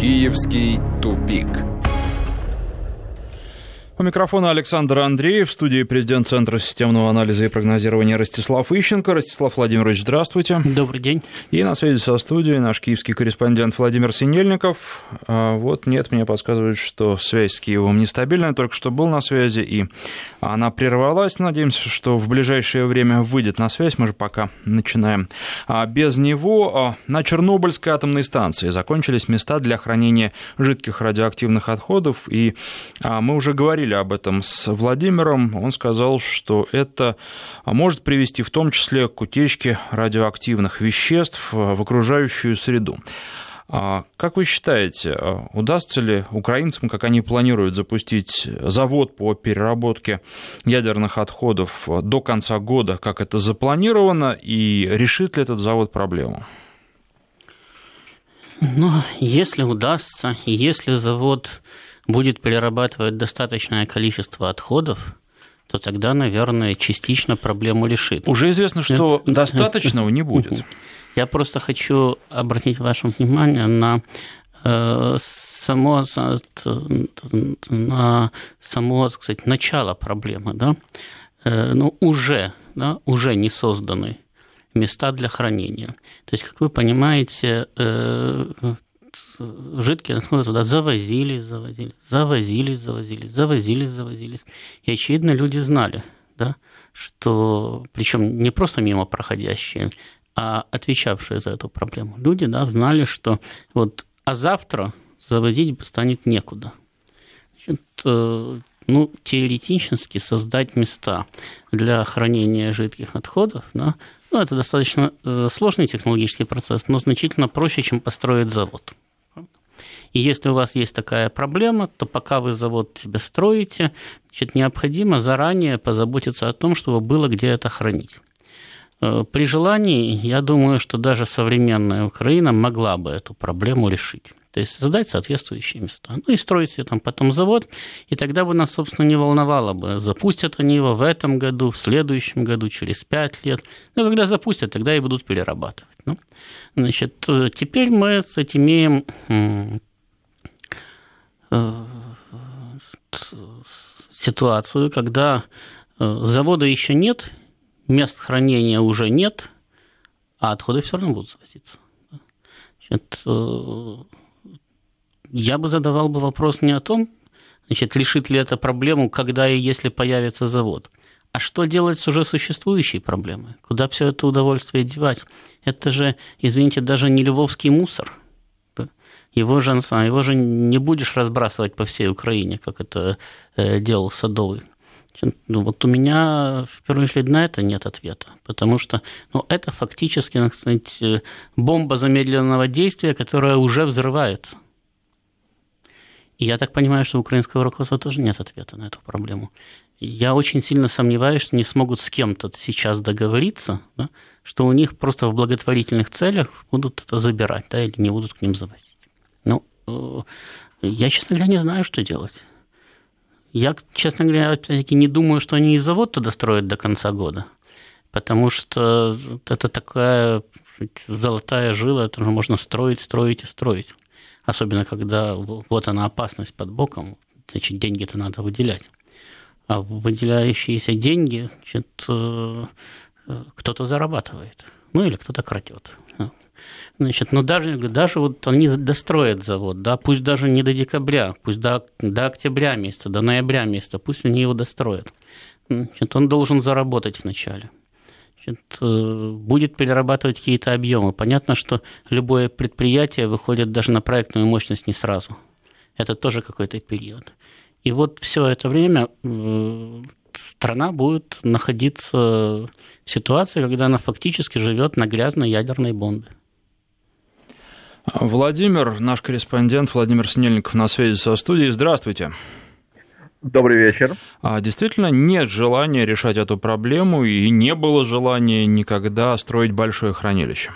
Киевский тупик. У микрофона Александр Андреев, в студии президент Центра системного анализа и прогнозирования Ростислав Ищенко. Ростислав Владимирович, здравствуйте. Добрый день. И на связи со студией наш киевский корреспондент Владимир Синельников. А вот нет, мне подсказывают, что связь с Киевом нестабильная, только что был на связи, и она прервалась. Надеемся, что в ближайшее время выйдет на связь, мы же пока начинаем. А без него а, на Чернобыльской атомной станции закончились места для хранения жидких радиоактивных отходов, и мы уже говорили говорили об этом с Владимиром, он сказал, что это может привести в том числе к утечке радиоактивных веществ в окружающую среду. А как вы считаете, удастся ли украинцам, как они планируют запустить завод по переработке ядерных отходов до конца года, как это запланировано, и решит ли этот завод проблему? Ну, если удастся, если завод будет перерабатывать достаточное количество отходов, то тогда, наверное, частично проблему решит. Уже известно, что достаточного не будет. Я просто хочу обратить ваше внимание на э, само, на само так сказать, начало проблемы. Да? Э, ну, уже, да, уже не созданы места для хранения. То есть, как вы понимаете, э, жидкие отходы туда завозились, завозились, завозились, завозились, завозились, завозились. И, очевидно, люди знали, да, что, причем не просто мимо проходящие, а отвечавшие за эту проблему. Люди да, знали, что вот, а завтра завозить станет некуда. Значит, э, ну, теоретически создать места для хранения жидких отходов, да, ну, это достаточно э, сложный технологический процесс, но значительно проще, чем построить завод. И если у вас есть такая проблема, то пока вы завод себе строите, значит, необходимо заранее позаботиться о том, чтобы было где это хранить. Э, при желании, я думаю, что даже современная Украина могла бы эту проблему решить. То есть создать соответствующие места. Ну и строить себе там потом завод, и тогда бы нас, собственно, не волновало бы, запустят они его в этом году, в следующем году, через пять лет. Ну, когда запустят, тогда и будут перерабатывать. Ну, значит, теперь мы кстати, имеем Э, ситуацию, когда э, завода еще нет, мест хранения уже нет, а отходы все равно будут завозиться. Значит, э, я бы задавал бы вопрос не о том, значит, решит ли это проблему, когда и если появится завод, а что делать с уже существующей проблемой? Куда все это удовольствие девать? Это же, извините, даже не львовский мусор – его же, его же не будешь разбрасывать по всей Украине, как это э, делал Садовый. Ну, вот у меня в первую очередь на это нет ответа, потому что ну, это фактически, так сказать, э, бомба замедленного действия, которая уже взрывается. И я так понимаю, что украинского руководства тоже нет ответа на эту проблему. Я очень сильно сомневаюсь, что не смогут с кем-то сейчас договориться, да, что у них просто в благотворительных целях будут это забирать, да, или не будут к ним заводить. Ну, э, я, честно говоря, не знаю, что делать. Я, честно говоря, опять-таки не думаю, что они и завод туда строят до конца года, потому что это такая золотая жила, это можно строить, строить и строить. Особенно, когда вот она опасность под боком, значит, деньги-то надо выделять. А выделяющиеся деньги, значит, э, э, кто-то зарабатывает, ну или кто-то крадет. Значит, но даже, даже вот они достроят завод, да, пусть даже не до декабря, пусть до, до октября месяца, до ноября месяца, пусть они его достроят. Значит, он должен заработать вначале. Значит, э, будет перерабатывать какие-то объемы. Понятно, что любое предприятие выходит даже на проектную мощность не сразу. Это тоже какой-то период. И вот все это время э, страна будет находиться в ситуации, когда она фактически живет на грязной ядерной бомбе. Владимир, наш корреспондент Владимир Снельников на связи со студией. Здравствуйте. Добрый вечер. А, действительно, нет желания решать эту проблему и не было желания никогда строить большое хранилище.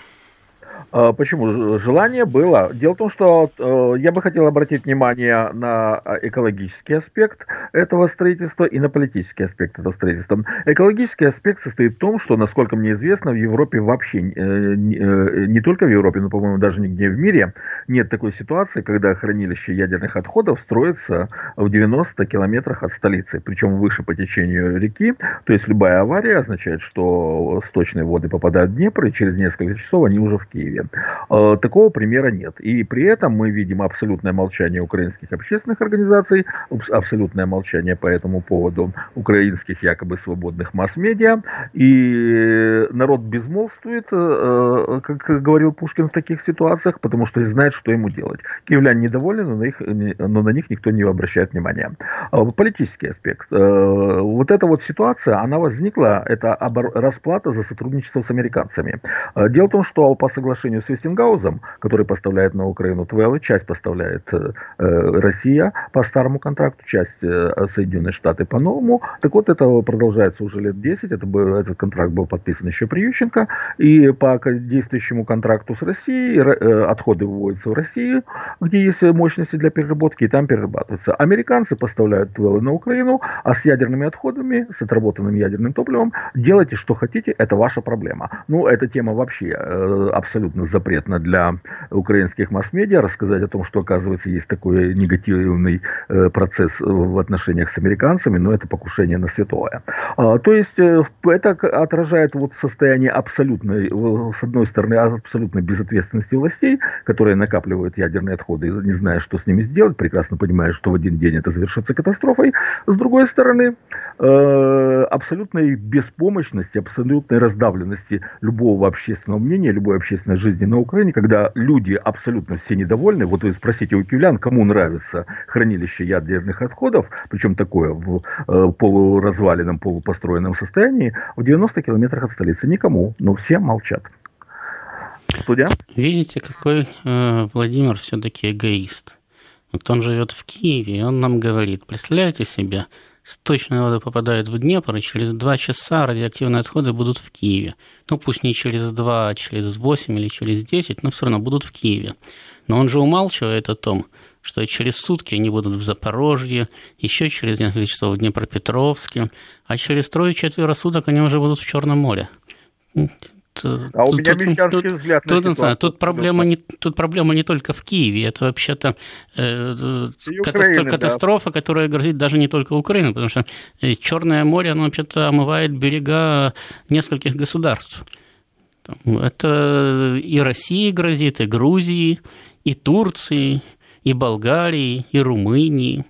А, почему? Желание было. Дело в том, что э, я бы хотел обратить внимание на а, экологический аспект этого строительства и на политический аспект этого строительства. Экологический аспект состоит в том, что, насколько мне известно, в Европе вообще, э, э, не только в Европе, но, по-моему, даже нигде в мире, нет такой ситуации, когда хранилище ядерных отходов строится в 90 километрах от столицы, причем выше по течению реки. То есть любая авария означает, что сточные воды попадают в Днепр, и через несколько часов они уже в Киеве. Э, такого примера нет. И при этом мы видим абсолютное молчание украинских общественных организаций, абсолютное молчание по этому поводу украинских якобы свободных масс-медиа. И народ безмолвствует, э, как говорил Пушкин в таких ситуациях, потому что не знает, что ему делать. Киевляне недовольны, но на, их, но на них никто не обращает внимания. А политический аспект. Э, вот эта вот ситуация, она возникла, это расплата за сотрудничество с американцами. Э, дело в том, что по соглашению с Вестингаузом, который поставляет на Украину ТВЛ, часть поставляет э, Россия по старому контракту, часть Соединенные Штаты по новому. Так вот, это продолжается уже лет 10. Это был, этот контракт был подписан еще при Ющенко. И по действующему контракту с Россией отходы выводятся в Россию, где есть мощности для переработки, и там перерабатываются. Американцы поставляют ТВЛ на Украину, а с ядерными отходами, с отработанным ядерным топливом, делайте, что хотите, это ваша проблема. Ну, эта тема вообще э, абсолютно запретна для украинских масс-медиа, рассказать о том, что, оказывается, есть такой негативный э, процесс в отношениях с американцами, но это покушение на святое. А, то есть, э, это отражает вот состояние абсолютной, с одной стороны, абсолютной безответственности властей, которые накапливают ядерные отходы, не зная, что с ними сделать, прекрасно понимая, что в один день это завершится катастрофой. С другой стороны, э, абсолютной беспомощности, абсолютной раздавленности любого общественного мнения, любой общественной жизни на Украине, когда люди абсолютно все недовольны. Вот вы спросите у киевлян, кому нравится хранилище ядерных отходов, причем такое в э, полуразваленном, полупостроенном состоянии, в 90 километрах от столицы. Никому, но все молчат. Студия? Видите, какой э, Владимир все-таки эгоист. Вот он живет в Киеве, и он нам говорит, представляете себе, сточные воды попадают в Днепр, и через два часа радиоактивные отходы будут в Киеве. Ну, пусть не через два, а через восемь или через десять, но все равно будут в Киеве. Но он же умалчивает о том, что через сутки они будут в Запорожье, еще через несколько часов в Днепропетровске, а через трое-четверо суток они уже будут в Черном море. А у меня тут, тут, взгляд тут, на ситуацию. Тут проблема, не, тут проблема не только в Киеве, это вообще-то э, Украины, катастрофа, да. которая грозит даже не только Украине, потому что э, Черное море, оно вообще-то омывает берега нескольких государств. Это и России грозит, и Грузии, и Турции, и Болгарии, и Румынии.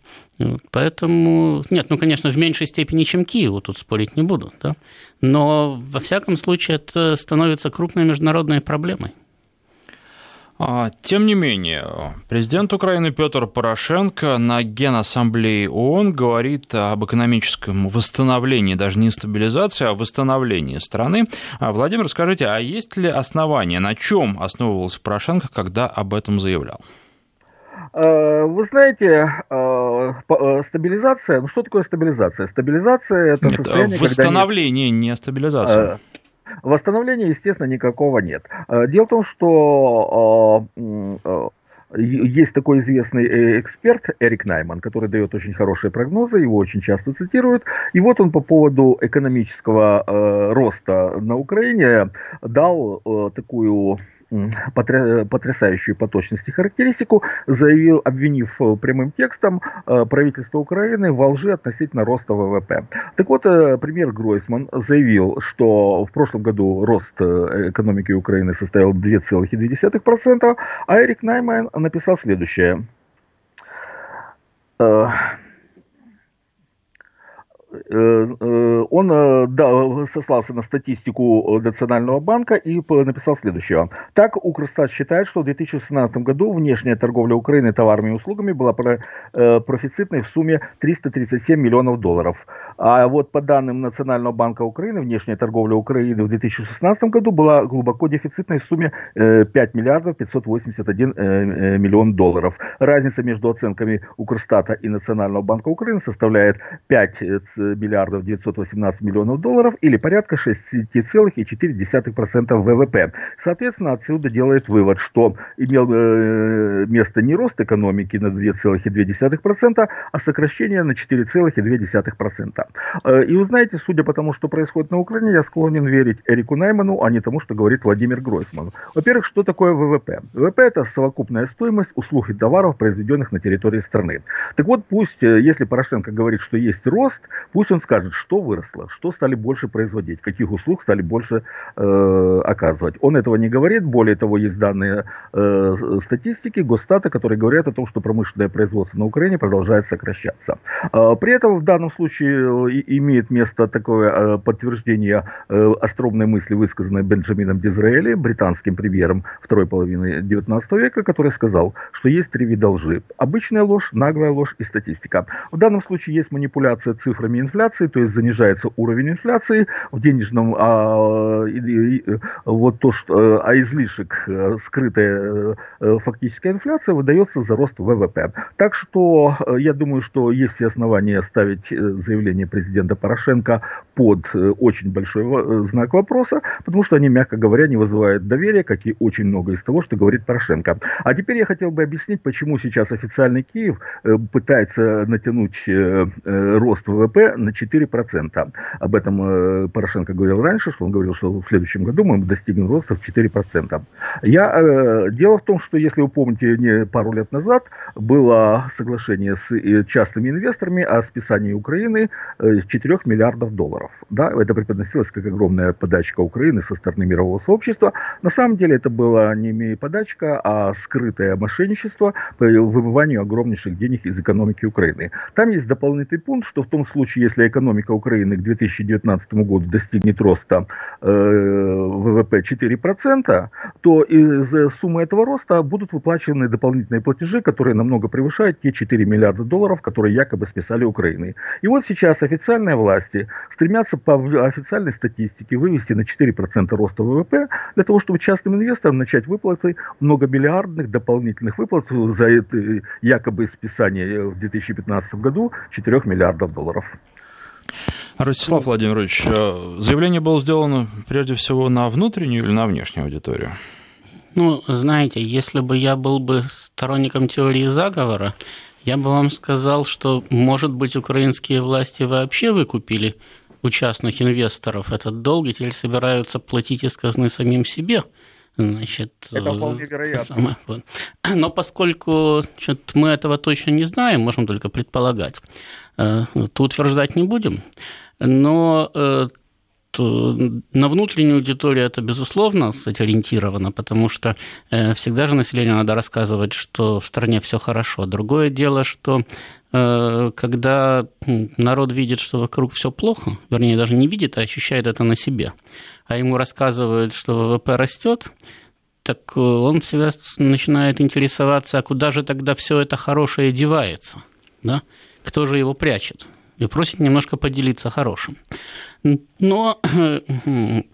Поэтому, нет, ну, конечно, в меньшей степени, чем Киеву, тут спорить не буду, да? но, во всяком случае, это становится крупной международной проблемой. А, тем не менее, президент Украины Петр Порошенко на Генассамблее ООН говорит об экономическом восстановлении, даже не стабилизации, а восстановлении страны. А, Владимир, скажите, а есть ли основания, на чем основывался Порошенко, когда об этом заявлял? Э, вы знаете, э, э, стабилизация, ну что такое стабилизация? Стабилизация это нет, состояние, восстановление, когда... не стабилизация. Восстановления, естественно, никакого нет. Дело в том, что есть такой известный эксперт Эрик Найман, который дает очень хорошие прогнозы, его очень часто цитируют. И вот он по поводу экономического роста на Украине дал такую потрясающую по точности характеристику, заявил, обвинив э, прямым текстом э, правительство Украины во лжи относительно роста ВВП. Так вот, э, премьер Гройсман заявил, что в прошлом году рост экономики Украины составил 2,2%, а Эрик Найман написал следующее он э, да, сослался на статистику Национального банка и написал следующее. Так, Укрстат считает, что в 2016 году внешняя торговля Украины товарами и услугами была профицитной в сумме 337 миллионов долларов. А вот по данным Национального банка Украины, внешняя торговля Украины в 2016 году была глубоко дефицитной в сумме 5 миллиардов 581 миллион долларов. Разница между оценками Укрстата и Национального банка Украины составляет 5 миллиардов 918 миллионов долларов или порядка 6,4% ВВП. Соответственно, отсюда делает вывод, что имел э, место не рост экономики на 2,2%, а сокращение на 4,2%. Э, и вы знаете, судя по тому, что происходит на Украине, я склонен верить Эрику Найману, а не тому, что говорит Владимир Гройсман. Во-первых, что такое ВВП? ВВП – это совокупная стоимость услуг и товаров, произведенных на территории страны. Так вот, пусть, э, если Порошенко говорит, что есть рост, пусть он скажет, что выросло, что стали больше производить, каких услуг стали больше э, оказывать. Он этого не говорит, более того, есть данные э, статистики Госстата, которые говорят о том, что промышленное производство на Украине продолжает сокращаться. Э, при этом в данном случае имеет место такое э, подтверждение э, остромной мысли, высказанной Бенджамином Дизраэли, британским премьером второй половины XIX века, который сказал, что есть три вида лжи. Обычная ложь, наглая ложь и статистика. В данном случае есть манипуляция цифрами инфляции, то есть занижается уровень инфляции в денежном, а, и, и, вот то, что, а излишек, скрытая фактическая инфляция выдается за рост ВВП. Так что я думаю, что есть все основания ставить заявление президента Порошенко под очень большой знак вопроса, потому что они, мягко говоря, не вызывают доверия, как и очень много из того, что говорит Порошенко. А теперь я хотел бы объяснить, почему сейчас официальный Киев э, пытается натянуть э, э, рост ВВП на 4%. Об этом Порошенко говорил раньше, что он говорил, что в следующем году мы достигнем роста в 4%. Я, дело в том, что, если вы помните, не пару лет назад было соглашение с частными инвесторами о списании Украины 4 миллиардов долларов. Да, это преподносилось как огромная подачка Украины со стороны мирового сообщества. На самом деле это была не подачка, а скрытое мошенничество по выбыванию огромнейших денег из экономики Украины. Там есть дополнительный пункт, что в том случае, если экономика Украины к 2019 году достигнет роста э, ВВП 4%, то из суммы этого роста будут выплачены дополнительные платежи, которые намного превышают те 4 миллиарда долларов, которые якобы списали Украины. И вот сейчас официальные власти стремятся по официальной статистике вывести на 4% роста ВВП для того, чтобы частным инвесторам начать выплаты многомиллиардных дополнительных выплат за это якобы списание в 2015 году 4 миллиардов долларов. Ростислав Владимирович, э, заявление было сделано прежде всего на внутреннюю или на внешнюю аудиторию? Ну, знаете, если бы я был бы сторонником теории заговора, я бы вам сказал, что, может быть, украинские власти вообще выкупили у частных инвесторов этот долг и теперь собираются платить из казны самим себе – Значит, это вполне вероятно. Самое, вот. Но поскольку значит, мы этого точно не знаем, можем только предполагать, э, то утверждать не будем. Но э, на внутреннюю аудиторию это, безусловно, кстати, ориентировано, потому что э, всегда же населению надо рассказывать, что в стране все хорошо. Другое дело, что когда народ видит, что вокруг все плохо, вернее, даже не видит, а ощущает это на себе, а ему рассказывают, что ВВП растет, так э, он всегда начинает интересоваться, а куда же тогда все это хорошее девается, да? кто же его прячет, и просит немножко поделиться хорошим. Но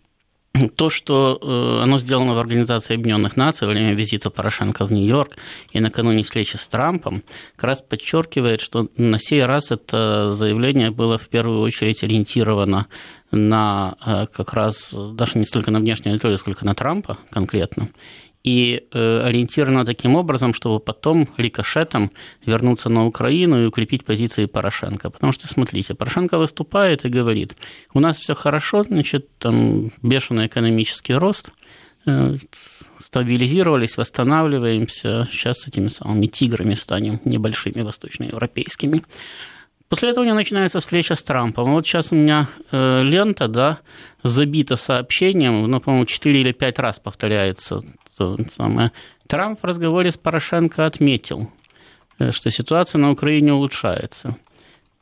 то, что э, оно сделано в Организации Объединенных Наций во время визита Порошенко в Нью-Йорк и накануне встречи с Трампом, как раз подчеркивает, что на сей раз это заявление было в первую очередь ориентировано на э, как раз даже не столько на внешнюю аудиторию, сколько на Трампа конкретно, и э, ориентировано таким образом, чтобы потом рикошетом вернуться на Украину и укрепить позиции Порошенко. Потому что, смотрите, Порошенко выступает и говорит, у нас все хорошо, значит, там бешеный экономический рост, э, стабилизировались, восстанавливаемся, сейчас с этими самыми тиграми станем небольшими восточноевропейскими. После этого у меня начинается встреча с Трампом. Вот сейчас у меня э, лента, да, забита сообщением, ну, по-моему, 4 или 5 раз повторяется то самое. Трамп в разговоре с Порошенко отметил, э, что ситуация на Украине улучшается.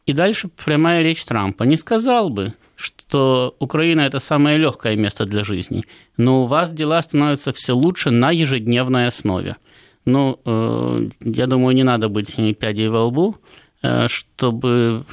И дальше прямая речь Трампа. Не сказал бы, что Украина это самое легкое место для жизни, но у вас дела становятся все лучше на ежедневной основе. Ну, э, я думаю, не надо быть семи пядей во лбу. Э, чтобы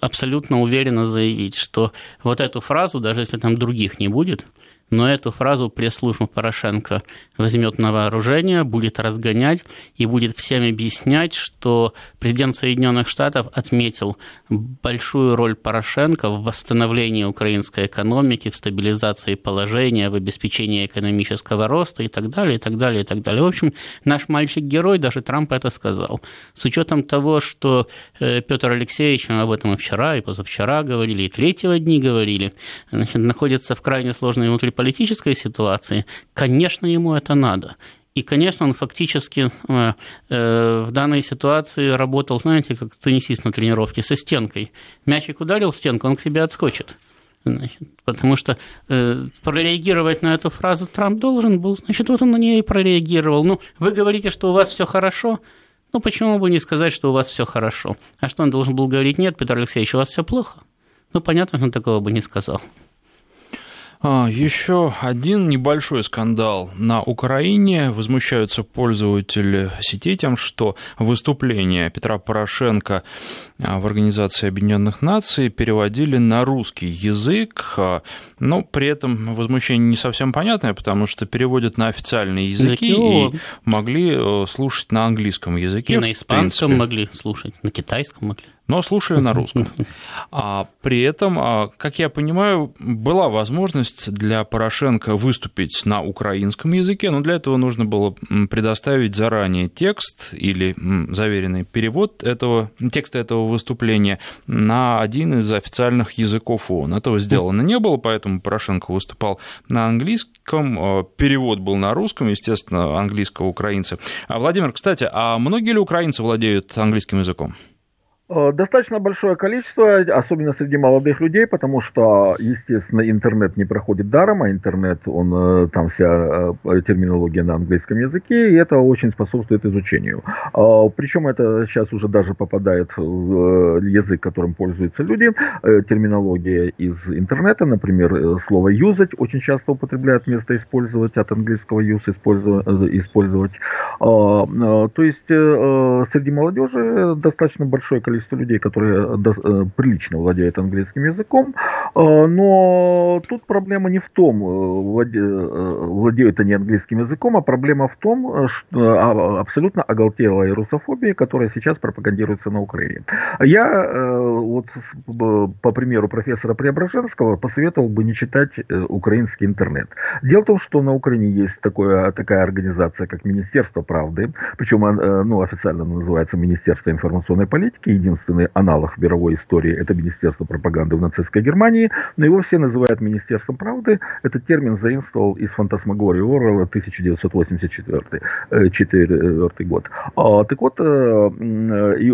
абсолютно уверенно заявить, что вот эту фразу, даже если там других не будет, но эту фразу пресс-служба Порошенко возьмет на вооружение, будет разгонять и будет всем объяснять, что президент Соединенных Штатов отметил большую роль Порошенко в восстановлении украинской экономики, в стабилизации положения, в обеспечении экономического роста и так далее, и так далее, и так далее. В общем, наш мальчик-герой, даже Трамп это сказал. С учетом того, что э, Петр Алексеевич, мы об этом и вчера, и позавчера говорили, и третьего дни говорили, значит, находится в крайне сложной внутриполитической ситуации, конечно, ему это надо. И, конечно, он фактически э, э, в данной ситуации работал, знаете, как теннисист на тренировке со стенкой. Мячик ударил в стенку, он к себе отскочит. Значит, потому что э, прореагировать на эту фразу Трамп должен был, значит, вот он на нее и прореагировал. Ну, вы говорите, что у вас все хорошо, ну почему бы не сказать, что у вас все хорошо? А что он должен был говорить? Нет, Петр Алексеевич, у вас все плохо. Ну, понятно, что он такого бы не сказал. А, еще один небольшой скандал. На Украине возмущаются пользователи сетей тем, что выступление Петра Порошенко в Организации Объединенных Наций переводили на русский язык, а, но при этом возмущение не совсем понятное, потому что переводят на официальные языки и могли э, слушать на английском языке. И на испанском могли слушать, на китайском могли но слушали на русском. А при этом, а, как я понимаю, была возможность для Порошенко выступить на украинском языке, но для этого нужно было предоставить заранее текст или заверенный перевод этого, текста этого выступления на один из официальных языков ООН. Этого сделано не было, поэтому Порошенко выступал на английском, а, перевод был на русском, естественно, английского украинца. А, Владимир, кстати, а многие ли украинцы владеют английским языком? Э, достаточно большое количество, особенно среди молодых людей, потому что, естественно, интернет не проходит даром, а интернет, он э, там вся э, терминология на английском языке, и это очень способствует изучению. Причем это сейчас уже даже попадает в язык, которым пользуются люди. Терминология из интернета, например, слово «юзать» очень часто употребляют вместо «использовать», от английского «use» использовать. То есть среди молодежи достаточно большое количество количество людей, которые э, э, прилично владеют английским языком, э, но тут проблема не в том, владеют они английским языком, а проблема в том, что а, абсолютно оголтелая русофобия, которая сейчас пропагандируется на Украине. Я вот по примеру профессора Преображенского посоветовал бы не читать украинский интернет. Дело в том, что на Украине есть такое, такая организация, как Министерство правды, причем ну, официально называется Министерство информационной политики, единственный аналог в мировой истории, это Министерство пропаганды в нацистской Германии, но его все называют Министерством правды. Этот термин заимствовал из фантасмагории Орвелла 1984 4 год. А, так вот, э,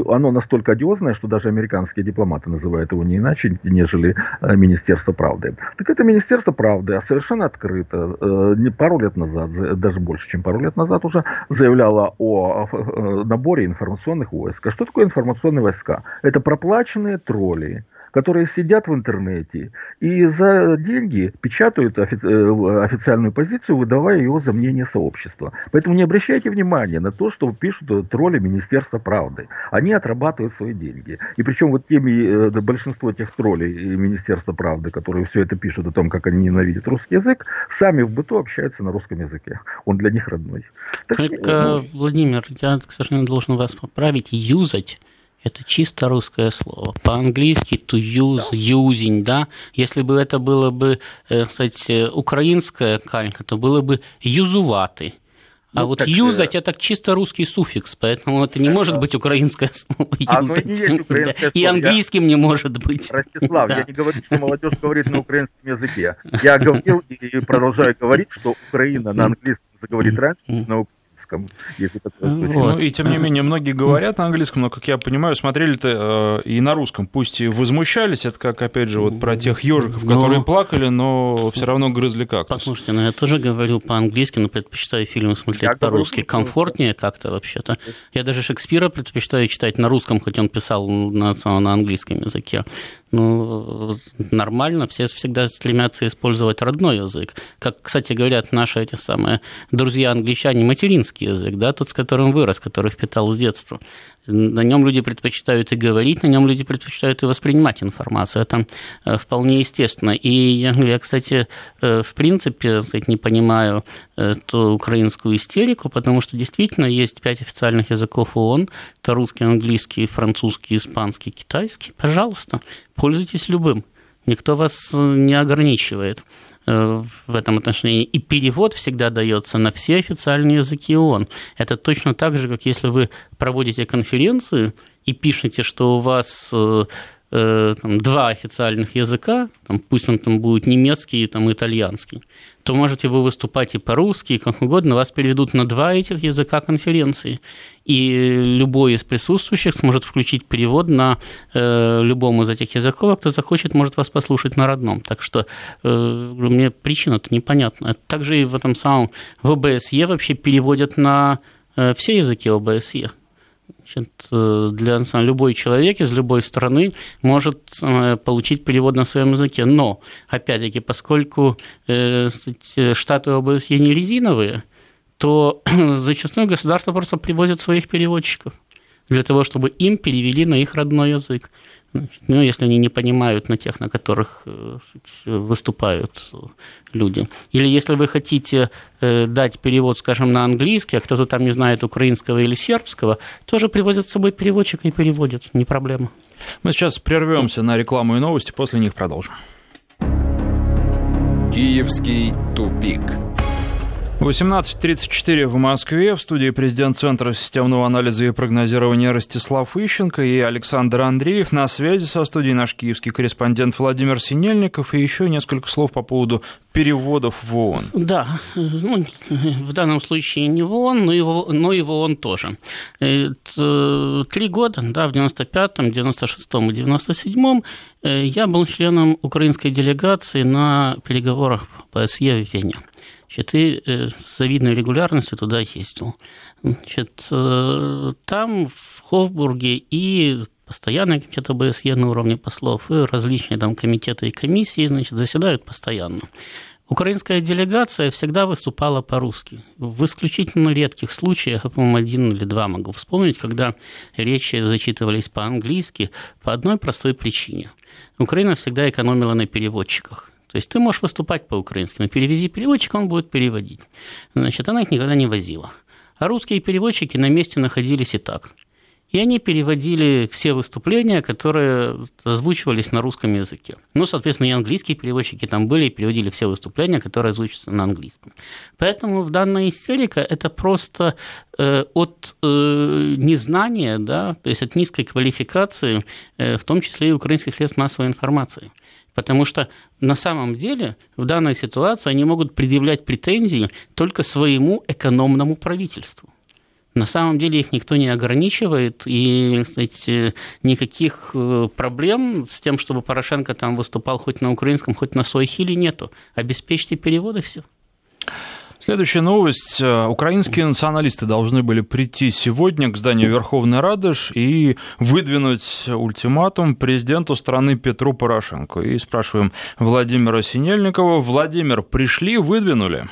оно настолько одиозное, что даже американские дипломаты называют его не иначе, нежели э, Министерство правды. Так это Министерство правды а совершенно открыто, э, не пару лет назад, даже больше, чем пару лет назад уже, заявляло о наборе информационных войск. А что такое информационные войска? Войска. Это проплаченные тролли, которые сидят в интернете и за деньги печатают офи- э, официальную позицию, выдавая ее за мнение сообщества. Поэтому не обращайте внимания на то, что пишут тролли Министерства правды. Они отрабатывают свои деньги. И причем вот теми, э, большинство тех троллей Министерства правды, которые все это пишут о том, как они ненавидят русский язык, сами в быту общаются на русском языке. Он для них родной. Так, Только, ну... Владимир, я, к сожалению, должен вас поправить. Юзать это чисто русское слово. По-английски to use, using, да. Если бы это было бы, э, кстати, украинская калька, то было бы юзувати. А ну, вот так, юзать это чисто русский суффикс, поэтому это не может быть украинское слово. А, ну, не есть украинское И английским я... не может быть. Ростислав, да. я не говорю, что молодежь говорит на украинском языке. Я говорил и продолжаю говорить, что Украина на английском заговорит раньше, на английском, если такое вот. Ну и тем не менее, многие говорят на английском, но, как я понимаю, смотрели-то э, и на русском, пусть и возмущались, это как, опять же, вот про тех ежиков, но... которые плакали, но все равно грызли как. Послушайте, ну я тоже говорю по-английски, но предпочитаю фильмы смотреть по-русски. Комфортнее как-то вообще-то. Я даже Шекспира предпочитаю читать на русском, хоть он писал на, на английском языке ну, нормально, все всегда стремятся использовать родной язык. Как, кстати, говорят наши эти самые друзья-англичане, материнский язык, да, тот, с которым вырос, который впитал с детства. На нем люди предпочитают и говорить, на нем люди предпочитают и воспринимать информацию. Это э, вполне естественно. И я, я кстати, э, в принципе, не понимаю эту украинскую истерику, потому что действительно есть пять официальных языков ООН. Это русский, английский, французский, испанский, китайский. Пожалуйста, пользуйтесь любым. Никто вас не ограничивает. Э, в этом отношении. И перевод всегда дается на все официальные языки ООН. Это точно так же, как если вы проводите конференцию и пишете, что у вас э, там, два официальных языка, там, пусть он там будет немецкий и там, итальянский, то можете вы выступать и по-русски, и как угодно, вас переведут на два этих языка конференции. И любой из присутствующих сможет включить перевод на э, любом из этих языков, а кто захочет, может вас послушать на родном. Так что э, мне причина-то непонятна. Также и в этом самом в ОБСЕ вообще переводят на э, все языки ОБСЕ. Значит, э, для любой человек из любой страны может э, получить перевод на своем языке. Но, опять-таки, поскольку э, штаты ОБСЕ не резиновые, то зачастую государство просто привозит своих переводчиков для того, чтобы им перевели на их родной язык. Ну, если они не понимают на тех, на которых э, выступают люди. Или если вы хотите э, дать перевод, скажем, на английский, а кто-то там не знает украинского или сербского, тоже привозят с собой переводчика и переводят, не проблема. Мы сейчас прервемся на рекламу и новости, после них продолжим. Киевский тупик. 18.34 в Москве. В студии президент Центра системного анализа и прогнозирования Ростислав Ищенко и Александр Андреев. На связи со студией наш киевский корреспондент Владимир Синельников. И еще несколько слов по поводу переводов в ООН. Да, ну, в данном случае не в ООН, но и в, но и в ООН тоже. Три года, да, в 95-м, 96-м и 97-м я был членом украинской делегации на переговорах по СЕ в Вене. Значит, и э, с завидной регулярностью туда ездил. Значит, э, там, в Хофбурге, и постоянный комитет ОБСЕ на уровне послов, и различные там комитеты и комиссии значит, заседают постоянно. Украинская делегация всегда выступала по-русски. В исключительно редких случаях, я, по-моему, один или два могу вспомнить, когда речи зачитывались по-английски по одной простой причине. Украина всегда экономила на переводчиках. То есть ты можешь выступать по-украински, но перевези переводчика, он будет переводить. Значит, она их никогда не возила. А русские переводчики на месте находились и так. И они переводили все выступления, которые озвучивались на русском языке. Ну, соответственно, и английские переводчики там были и переводили все выступления, которые озвучиваются на английском. Поэтому в данная истерика это просто э, от э, незнания, да, то есть от низкой квалификации, э, в том числе и украинских средств массовой информации. Потому что на самом деле в данной ситуации они могут предъявлять претензии только своему экономному правительству. На самом деле их никто не ограничивает, и кстати, никаких э, проблем с тем, чтобы Порошенко там выступал хоть на украинском, хоть на Сойхиле нету. Обеспечьте переводы, все. Следующая новость. Э, украинские националисты должны были прийти сегодня к зданию Верховной Рады и выдвинуть ультиматум президенту страны Петру Порошенко. И спрашиваем Владимира Синельникова. Владимир, пришли, выдвинули?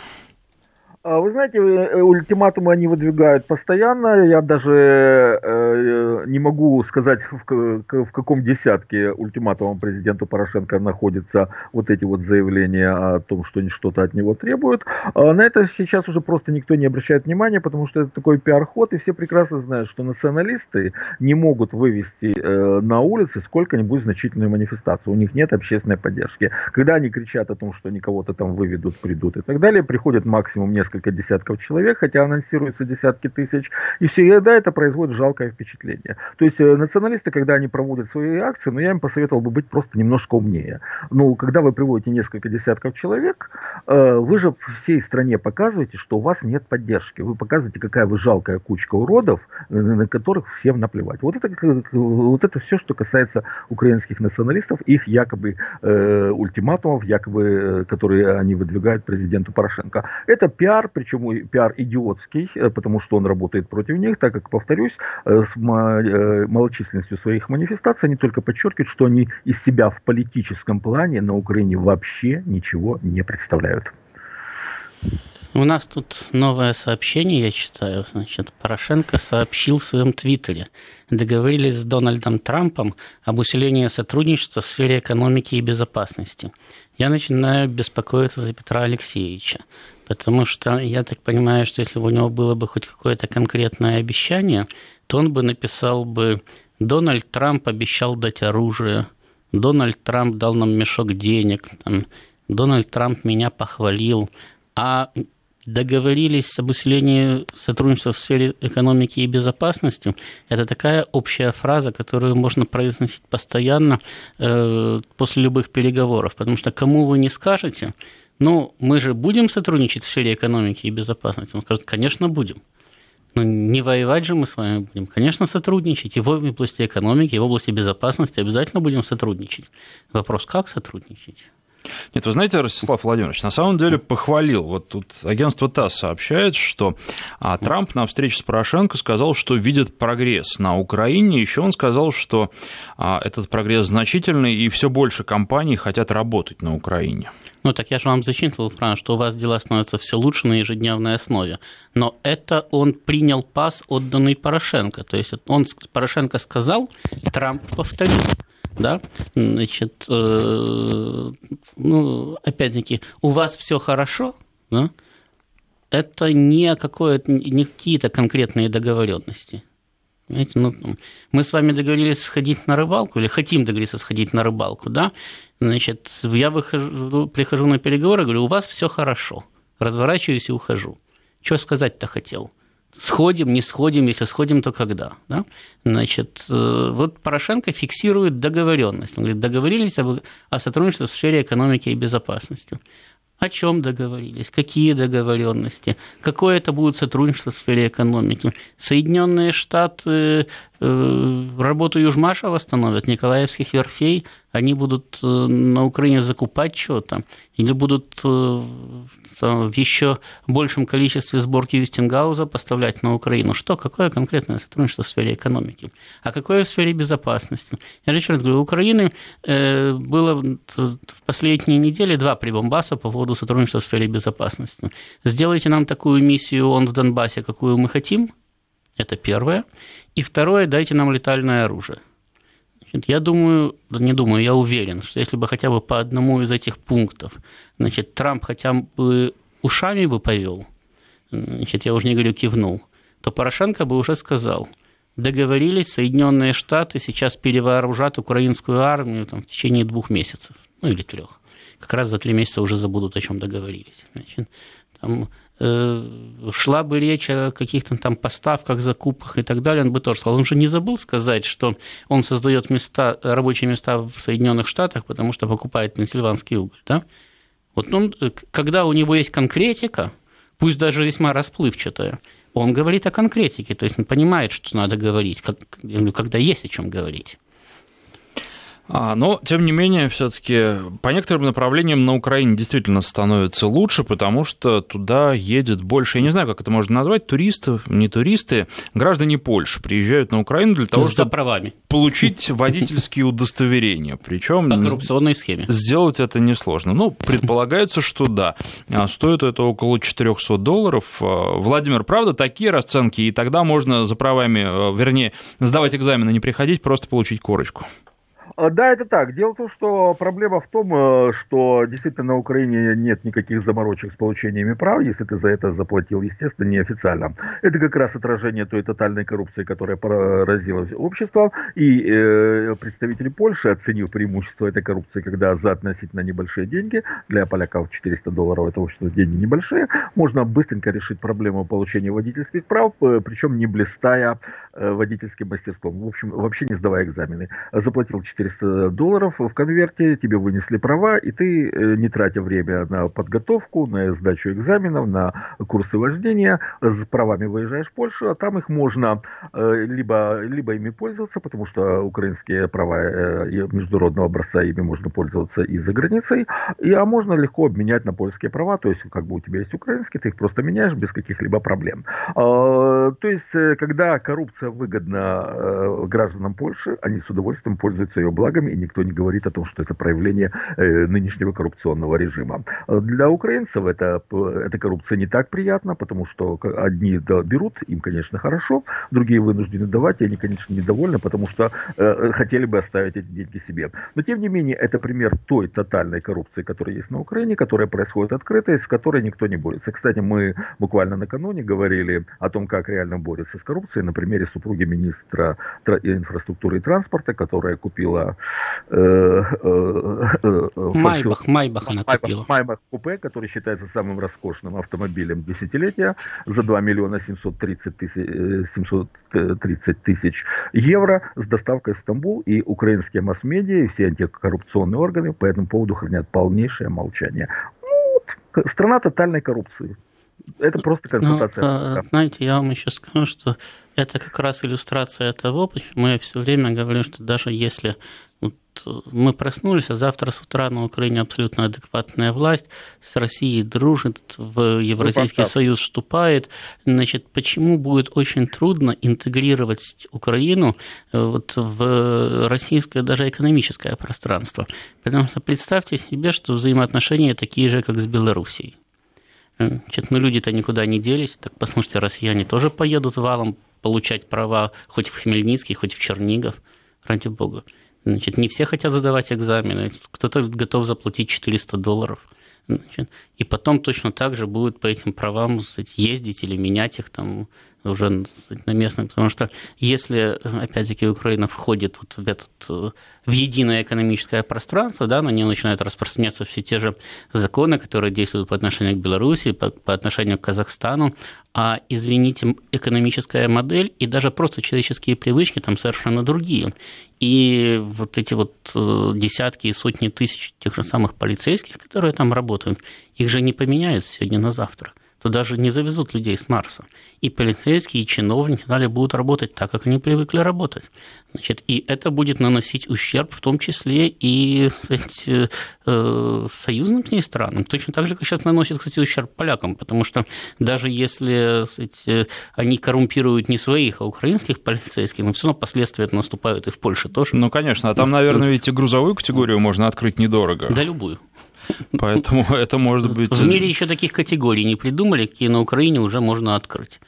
А вы знаете, э, ультиматумы они выдвигают постоянно. Я даже э, не могу сказать, в, в каком десятке ультиматумом президенту Порошенко находятся вот эти вот заявления о том, что они что-то от него требуют. А на это сейчас уже просто никто не обращает внимания, потому что это такой пиар-ход, и все прекрасно знают, что националисты не могут вывести э, на улицы сколько-нибудь значительную манифестацию. У них нет общественной поддержки. Когда они кричат о том, что они кого-то там выведут, придут и так далее, приходит максимум несколько несколько десятков человек, хотя анонсируется десятки тысяч, и всегда это производит жалкое впечатление. То есть э, националисты, когда они проводят свои акции, ну я им посоветовал бы быть просто немножко умнее. Ну, когда вы приводите несколько десятков человек, э, вы же всей стране показываете, что у вас нет поддержки. Вы показываете, какая вы жалкая кучка уродов, э, на которых всем наплевать. Вот это, вот это все, что касается украинских националистов, их якобы э, ультиматумов, якобы, которые они выдвигают президенту Порошенко. Это пиар пиар, причем пиар идиотский, э, потому что он работает против них, так как, повторюсь, э, с э, малочисленностью своих манифестаций они только подчеркивают, что они из себя в политическом плане на Украине вообще ничего не представляют. У нас тут новое сообщение, я читаю. Значит, Порошенко сообщил в своем твиттере. Договорились с Дональдом Трампом об усилении сотрудничества в сфере экономики и безопасности. Я начинаю беспокоиться за Петра Алексеевича. Потому что я так понимаю, что если бы у него было бы хоть какое-то конкретное обещание, то он бы написал бы Дональд Трамп обещал дать оружие, Дональд Трамп дал нам мешок денег, там, Дональд Трамп меня похвалил, а договорились об усилении сотрудничества в сфере экономики и безопасности, это такая общая фраза, которую можно произносить постоянно э, после любых переговоров, потому что кому вы не скажете, ну, мы же будем сотрудничать в сфере экономики и безопасности? Он скажет, конечно, будем. Но не воевать же мы с вами будем. Конечно, сотрудничать. И в области экономики, и в области безопасности обязательно будем сотрудничать. Вопрос, как сотрудничать? Нет, вы знаете, Ростислав Владимирович, на самом деле похвалил. Вот тут агентство ТАСС сообщает, что а, Трамп на встрече с Порошенко сказал, что видит прогресс на Украине. Еще он сказал, что а, этот прогресс значительный, и все больше компаний хотят работать на Украине. Ну, так я же вам зачислил, Фран, что у вас дела становятся все лучше на ежедневной основе. Но это он принял пас, отданный Порошенко. То есть он, Порошенко сказал, Трамп повторил да, значит, э, ну, опять-таки, у вас все хорошо, да, это не, какое не какие-то конкретные договоренности. Понимаете, ну, мы с вами договорились сходить на рыбалку, или хотим договориться сходить на рыбалку, да? Значит, я выхожу, прихожу на переговоры, говорю, у вас все хорошо, разворачиваюсь и ухожу. Что сказать-то хотел? Сходим, не сходим, если сходим, то когда? Да? Значит, э, вот Порошенко фиксирует договоренность. Он говорит, договорились о сотрудничестве в сфере экономики и безопасности. О чем договорились? Какие договоренности? Какое это будет сотрудничество в сфере экономики? Соединенные Штаты э, работу Южмаша восстановят, Николаевских верфей, они будут э, на Украине закупать что-то, или будут в еще большем количестве сборки Вестингауза поставлять на Украину. Что? Какое конкретное сотрудничество в сфере экономики? А какое в сфере безопасности? Я же еще раз говорю, у Украины э, было в последние недели два прибомбаса по поводу сотрудничества в сфере безопасности. Сделайте нам такую миссию он в Донбассе, какую мы хотим. Это первое. И второе, дайте нам летальное оружие. Я думаю, не думаю, я уверен, что если бы хотя бы по одному из этих пунктов, значит, Трамп хотя бы ушами бы повел, значит, я уже не говорю кивнул, то Порошенко бы уже сказал, договорились, Соединенные Штаты сейчас перевооружат украинскую армию там, в течение двух месяцев, ну или трех. Как раз за три месяца уже забудут, о чем договорились. Значит, там шла бы речь о каких-то там поставках, закупках и так далее, он бы тоже сказал. Он же не забыл сказать, что он создает места, рабочие места в Соединенных Штатах, потому что покупает пенсильванский уголь. Да? Вот он, э, когда у него есть конкретика, пусть даже весьма расплывчатая, он говорит о конкретике, то есть он понимает, что надо говорить, как, когда есть о чем говорить. А, но, тем не менее, все-таки по некоторым направлениям на Украине действительно становится лучше, потому что туда едет больше, я не знаю, как это можно назвать, туристов, не туристы, граждане Польши приезжают на Украину для того, чтобы правами. получить водительские удостоверения. Причем по коррупционной схеме. Сделать это несложно. Ну, предполагается, что да. А стоит это около 400 долларов. А, Владимир, правда, такие расценки, и тогда можно за правами, вернее, сдавать экзамены, не приходить, просто получить корочку. А, да, это так. Дело в том, что проблема в том, э, что действительно на Украине нет никаких заморочек с получениями прав, если ты за это заплатил, естественно, неофициально. Это как раз отражение той тотальной коррупции, которая поразила общество. И э, представители Польши, оценив преимущество этой коррупции, когда за относительно небольшие деньги, для поляков 400 долларов это общество деньги небольшие, можно быстренько решить проблему получения водительских прав, э, причем не блистая э, водительским мастерством. В общем, вообще не сдавая экзамены. Заплатил 400 400 долларов в конверте, тебе вынесли права, и ты, э, не тратя время на подготовку, на сдачу экзаменов, на курсы вождения, с правами выезжаешь в Польшу, а там их можно э, либо, либо ими пользоваться, потому что украинские права э, международного образца, ими можно пользоваться и за границей, и, а можно легко обменять на польские права, то есть как бы у тебя есть украинские, ты их просто меняешь без каких-либо проблем. А, то есть, когда коррупция выгодна гражданам Польши, они с удовольствием пользуются ее благами, и никто не говорит о том, что это проявление э, нынешнего коррупционного режима. Для украинцев это, эта коррупция не так приятна, потому что одни берут, им, конечно, хорошо, другие вынуждены давать, и они, конечно, недовольны, потому что э, хотели бы оставить эти деньги себе. Но, тем не менее, это пример той тотальной коррупции, которая есть на Украине, которая происходит открыто, и с которой никто не борется. Кстати, мы буквально накануне говорили о том, как реально борется с коррупцией на примере супруги министра инфраструктуры и транспорта, которая купила э, э, э, Майбах, Майбах она купила. Майбах купе, который считается самым роскошным автомобилем десятилетия за 2 миллиона 730 тысяч, 730 тысяч евро с доставкой в Стамбул. И украинские масс-медиа и все антикоррупционные органы по этому поводу хранят полнейшее молчание. Ну, вот, страна тотальной коррупции. Это просто констатация. Ну, знаете, я вам еще скажу, что это как раз иллюстрация того, почему я все время говорю, что даже если вот мы проснулись, а завтра с утра на Украине абсолютно адекватная власть, с Россией дружит, в Евразийский ну, Союз вступает. Значит, почему будет очень трудно интегрировать Украину э, вот в российское даже экономическое пространство? Потому что представьте себе, что взаимоотношения такие же, как с Белоруссией. Значит, ну люди-то никуда не делись, так послушайте, россияне тоже поедут валом получать права хоть в Хмельницкий, хоть в Чернигов, ради бога. Значит, не все хотят задавать экзамены, кто-то готов заплатить 400 долларов. Значит, и потом точно так же будут по этим правам сказать, ездить или менять их там уже на местном, потому что если, опять-таки, Украина входит вот в, этот, в единое экономическое пространство, да, на нее начинают распространяться все те же законы, которые действуют по отношению к Беларуси, по, по отношению к Казахстану, а, извините, экономическая модель и даже просто человеческие привычки там совершенно другие. И вот эти вот э, десятки и сотни тысяч тех же самых полицейских, которые там работают, их же не поменяют сегодня на завтра – то даже не завезут людей с Марса. И полицейские, и чиновники далее будут работать так, как они привыкли работать. Значит, и это будет наносить ущерб в том числе и сказать, э, союзным к ней странам. Точно так же, как сейчас наносит, кстати, ущерб полякам, потому что даже если э, они коррумпируют не своих, а украинских полицейских, но все равно последствия это наступают и в Польше тоже. Ну, конечно, а там, наверное, ведь и грузовую категорию можно открыть недорого. Да, любую. Поэтому это может быть... В мире еще таких категорий не придумали, какие на Украине уже можно открыть.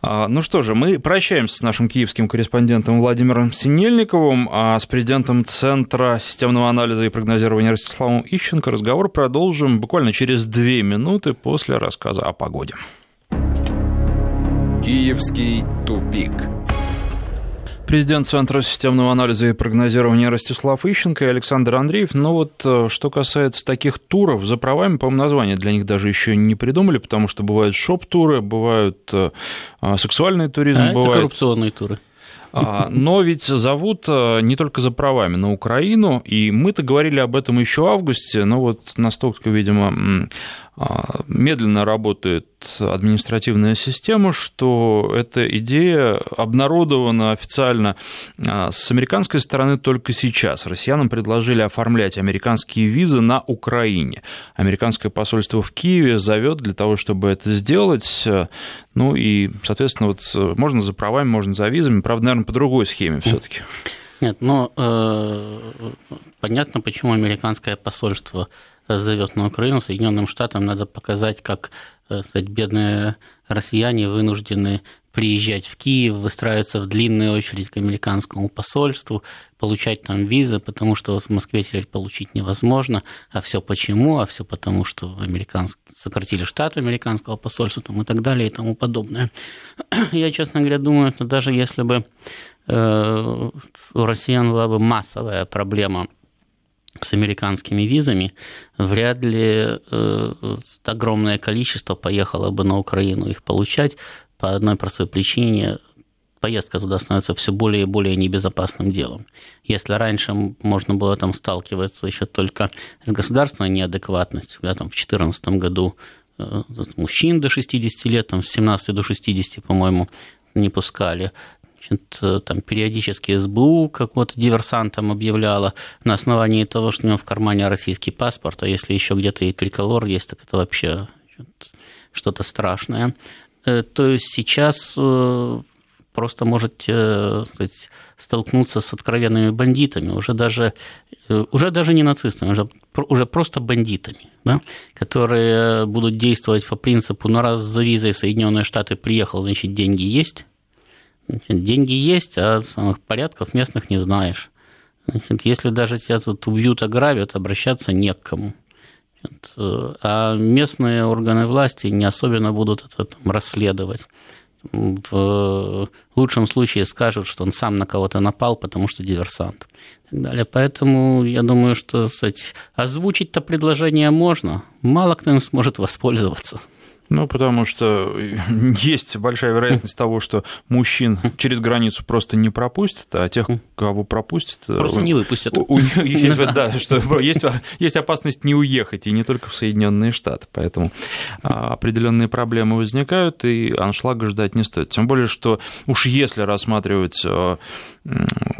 А, ну что же, мы прощаемся с нашим киевским корреспондентом Владимиром Синельниковым, а с президентом Центра системного анализа и прогнозирования Ростиславом Ищенко разговор продолжим буквально через две минуты после рассказа о погоде. Киевский тупик. Президент Центра системного анализа и прогнозирования Ростислав Ищенко и Александр Андреев. Но вот э, что касается таких туров за правами, по-моему, название для них даже еще не придумали, потому что бывают шоп-туры, бывают э, а, сексуальный туризм, а бывают... это коррупционные туры. А, но ведь зовут э, не только за правами на Украину, и мы-то говорили об этом еще в августе, но вот настолько, видимо, медленно работает административная система, что эта идея обнародована официально а, с американской стороны только сейчас. Россиянам предложили оформлять американские визы на Украине. Американское посольство в Киеве зовет для того, чтобы это сделать. Ну и, соответственно, вот можно за правами, можно за визами. Правда, наверное, по другой схеме все-таки. Нет, но э, понятно, почему американское посольство зовет на Украину, Соединенным Штатам надо показать, как э, сказать, бедные россияне вынуждены приезжать в Киев, выстраиваться в длинную очередь к американскому посольству, получать там визы, потому что в Москве теперь получить невозможно. А все почему? А все потому, что американск... сократили штат американского посольства там, и так далее и тому подобное. Я, честно говоря, думаю, что даже если бы э, у россиян была бы массовая проблема с американскими визами, вряд ли э, огромное количество поехало бы на Украину их получать по одной простой причине. Поездка туда становится все более и более небезопасным делом. Если раньше можно было там сталкиваться еще только с государственной неадекватностью, да, там в 2014 году э, мужчин до 60 лет, там с 17 до 60, по-моему, не пускали, Значит, э, там периодически СБУ какого-то диверсантом объявляла на основании того, что у него в кармане российский паспорт, а если еще где-то и триколор есть, так это вообще что-то страшное. то есть сейчас просто можете сказать, столкнуться с откровенными бандитами, уже даже, уже даже не нацистами, уже, уже просто бандитами, да, которые будут действовать по принципу, ну раз за визой Соединенные Штаты приехал, значит, деньги есть, значит, деньги есть, а самых порядков местных не знаешь. Значит, если даже тебя тут убьют, ограбят, обращаться не к кому. А местные органы власти не особенно будут это там, расследовать. В лучшем случае скажут, что он сам на кого-то напал, потому что диверсант. И так далее. Поэтому я думаю, что кстати, озвучить-то предложение можно, мало кто им сможет воспользоваться. Ну, потому что есть большая вероятность того, что мужчин через границу просто не пропустят, а тех, кого пропустят... Э, просто не выпустят. У, у, да, что есть, есть опасность не уехать, и не только в Соединенные Штаты. Поэтому а, определенные проблемы возникают, и аншлага ждать не стоит. Тем более, что уж если рассматривать э,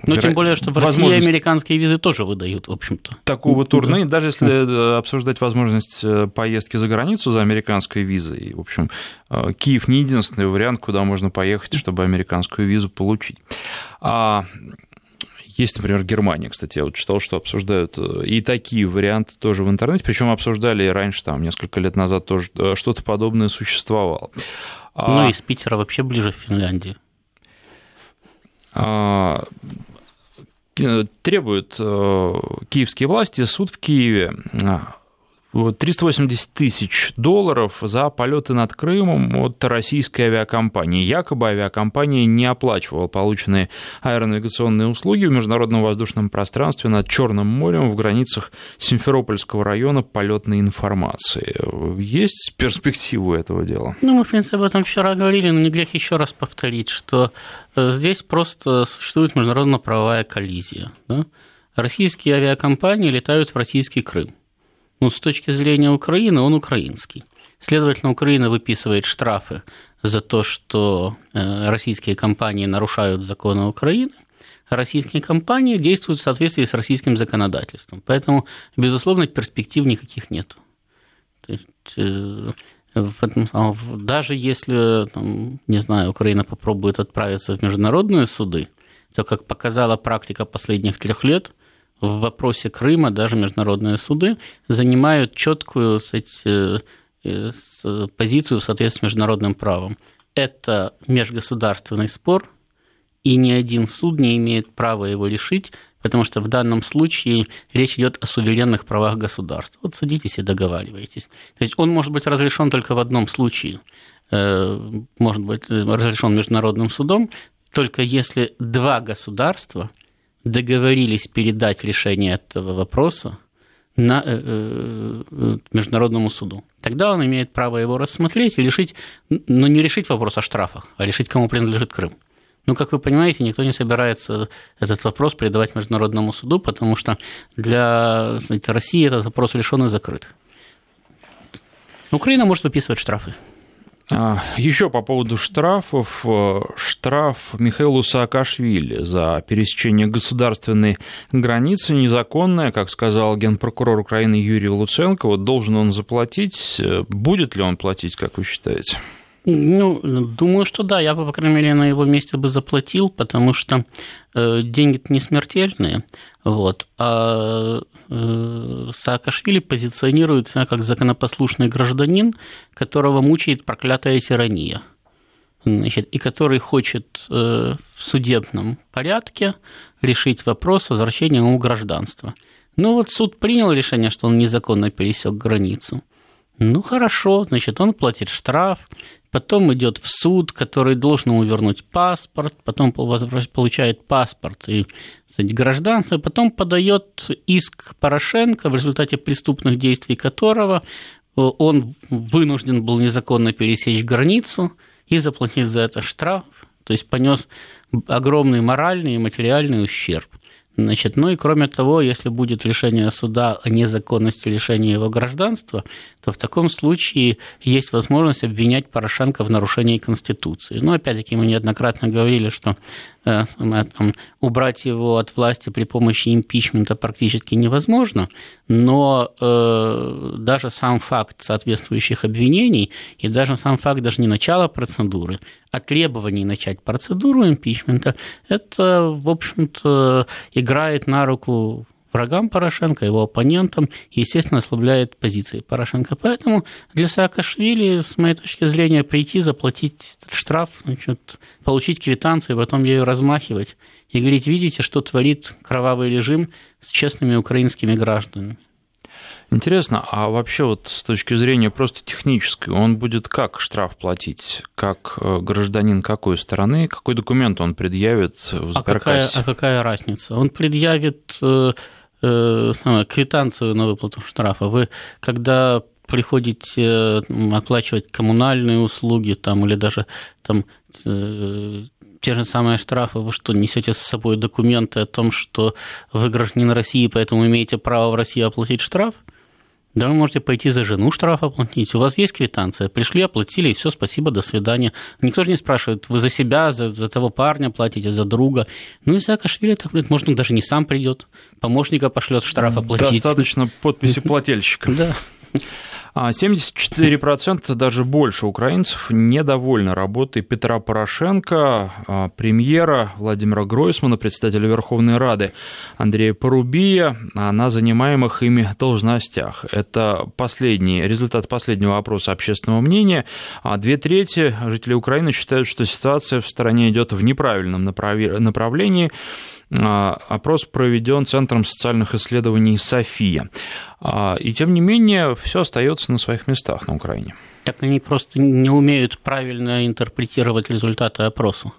ну, тем более, что в России американские визы тоже выдают, в общем-то. Такого турне, даже если э, обсуждать возможность э, поездки за границу за американской визой, в общем, э, Киев не единственный вариант, куда можно поехать, чтобы американскую визу получить. А есть, например, Германия, кстати, я вот читал, что обсуждают и такие варианты тоже в интернете, причем обсуждали и раньше, там, несколько лет назад тоже что-то подобное существовало. Ну, а... из Питера вообще ближе в Финляндию. А, требуют э, киевские власти, суд в Киеве 380 тысяч долларов за полеты над Крымом от российской авиакомпании. Якобы авиакомпания не оплачивала полученные аэронавигационные услуги в международном воздушном пространстве над Черным морем в границах Симферопольского района полетной информации. Есть перспективы этого дела? Ну, мы, в принципе, об этом вчера говорили, но не грех еще раз повторить, что э, здесь просто существует международно-правовая коллизия. Да? Российские авиакомпании летают в российский Крым. Ну, с точки зрения Украины, он украинский. Следовательно, Украина выписывает штрафы за то, что э, российские компании нарушают законы Украины, а российские компании действуют в соответствии с российским законодательством. Поэтому, безусловно, перспектив никаких нет. Э, а даже если, там, не знаю, Украина попробует отправиться в международные суды, то, как показала практика последних трех лет, в вопросе Крыма даже международные суды занимают четкую кстати, э, позицию в соответствии с международным правом. Это межгосударственный спор, и ни один суд не имеет права его решить, потому что в данном случае речь идет о суверенных правах государств. Вот садитесь и договаривайтесь. То есть он может быть разрешен только в одном случае. Э, может быть э, разрешен международным судом, только если два государства – договорились передать решение этого вопроса на э, э, Международному суду. Тогда он имеет право его рассмотреть и решить, но ну, не решить вопрос о штрафах, а решить, кому принадлежит Крым. Ну, как вы понимаете, никто не собирается этот вопрос передавать Международному суду, потому что для знаете, России этот вопрос решен и закрыт. Украина может выписывать штрафы. А, Еще по поводу штрафов. Э, штраф Михаилу Саакашвили за пересечение государственной границы незаконное, как сказал генпрокурор Украины Юрий Луценко. Вот должен он заплатить. Э, будет ли он платить, как вы считаете? Ну, думаю, что да. Я бы, по крайней мере, на его месте бы заплатил, потому что деньги-то не смертельные. Вот. А Э, Саакашвили позиционирует себя как законопослушный гражданин, которого мучает проклятая тирания. Значит, и который хочет э, в судебном порядке решить вопрос возвращения ему гражданства. Ну вот суд принял решение, что он незаконно пересек границу. Ну хорошо, значит, он платит штраф, потом идет в суд, который должен ему вернуть паспорт, потом получает паспорт и кстати, гражданство, потом подает иск Порошенко, в результате преступных действий которого э, он вынужден был незаконно пересечь границу и заплатить за это штраф, то есть понес огромный моральный и материальный ущерб. Значит, ну и кроме того, если будет решение суда о незаконности лишения его гражданства, то в таком случае есть возможность обвинять Порошенко в нарушении Конституции. Но опять-таки мы неоднократно говорили, что э, там, убрать его от власти при помощи импичмента практически невозможно, но э, даже сам факт соответствующих обвинений и даже сам факт даже не начала процедуры, а требований начать процедуру импичмента, это, в общем-то, играет на руку врагам Порошенко, его оппонентам, естественно, ослабляет позиции Порошенко. Поэтому для Саакашвили, с моей точки зрения, прийти, заплатить штраф, значит, получить квитанцию, потом ею размахивать и говорить, видите, что творит кровавый режим с честными украинскими гражданами. Интересно, а вообще вот с точки зрения просто технической, он будет как штраф платить? Как э, гражданин какой страны? Какой документ он предъявит в а какая, а какая разница? Он предъявит э, э, квитанцию на выплату штрафа. Вы, когда приходите оплачивать коммунальные услуги там, или даже там, те же самые штрафы, вы что, несете с собой документы о том, что вы гражданин России, поэтому имеете право в России оплатить штраф? Да вы можете пойти за жену штраф оплатить. У вас есть квитанция. Пришли, оплатили, и все, спасибо, до свидания. Никто же не спрашивает, вы за себя, за, за того парня платите, за друга. Ну и Саакашвили так, может, он даже не сам придет. Помощника пошлет штраф оплатить. Достаточно подписи плательщика. Да. 74% даже больше украинцев недовольны работой Петра Порошенко, а, премьера Владимира Гройсмана, председателя Верховной Рады Андрея Порубия на занимаемых ими должностях. Это последний, результат последнего опроса общественного мнения. А две трети жителей Украины считают, что ситуация в стране идет в неправильном направлении. А, опрос проведен Центром социальных исследований «София». А, и тем не менее, все остается на своих местах на Украине. Так они просто не умеют правильно интерпретировать результаты опроса.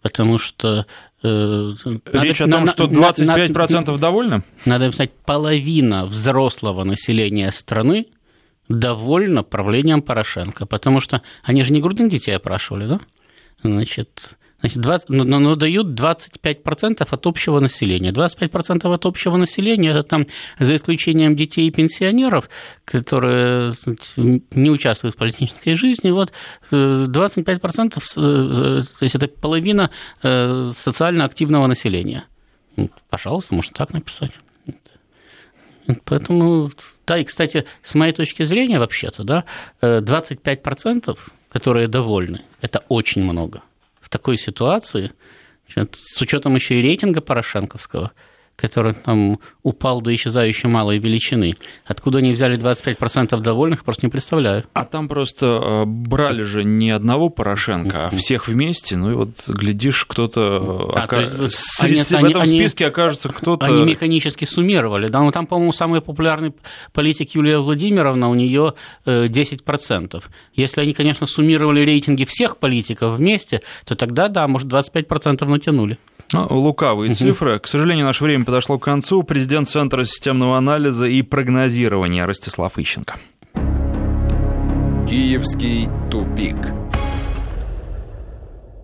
Потому что... Э, Речь надо, о том, на, что 25% надо, довольны? Надо написать, половина взрослого населения страны довольна правлением Порошенко. Потому что они же не грудных детей опрашивали, да? Значит, Значит, 20, но, но дают 25% от общего населения. 25% от общего населения, это там за исключением детей и пенсионеров, которые не участвуют в политической жизни, вот 25%, э, э, то есть это половина э, социально активного населения. Пожалуйста, можно так написать. Поэтому, да, и, кстати, с моей точки зрения, вообще-то, да, 25%, которые довольны, это очень много в такой ситуации, с учетом еще и рейтинга Порошенковского – который там упал до исчезающей малой величины. Откуда они взяли 25% довольных, просто не представляю. А там просто э, брали же не одного Порошенко, а всех вместе. Ну и вот, глядишь, кто-то... А, ока... есть, они, в этом они, списке окажется кто-то... Они механически суммировали. Да, ну там, по-моему, самый популярный политик Юлия Владимировна, у нее 10%. Э, Если они, конечно, суммировали рейтинги всех политиков вместе, то тогда, да, может, 25% натянули. Ну, лукавые цифры. К сожалению, наше время подошло к концу. Президент Центра системного анализа и прогнозирования Ростислав Ищенко. Киевский тупик.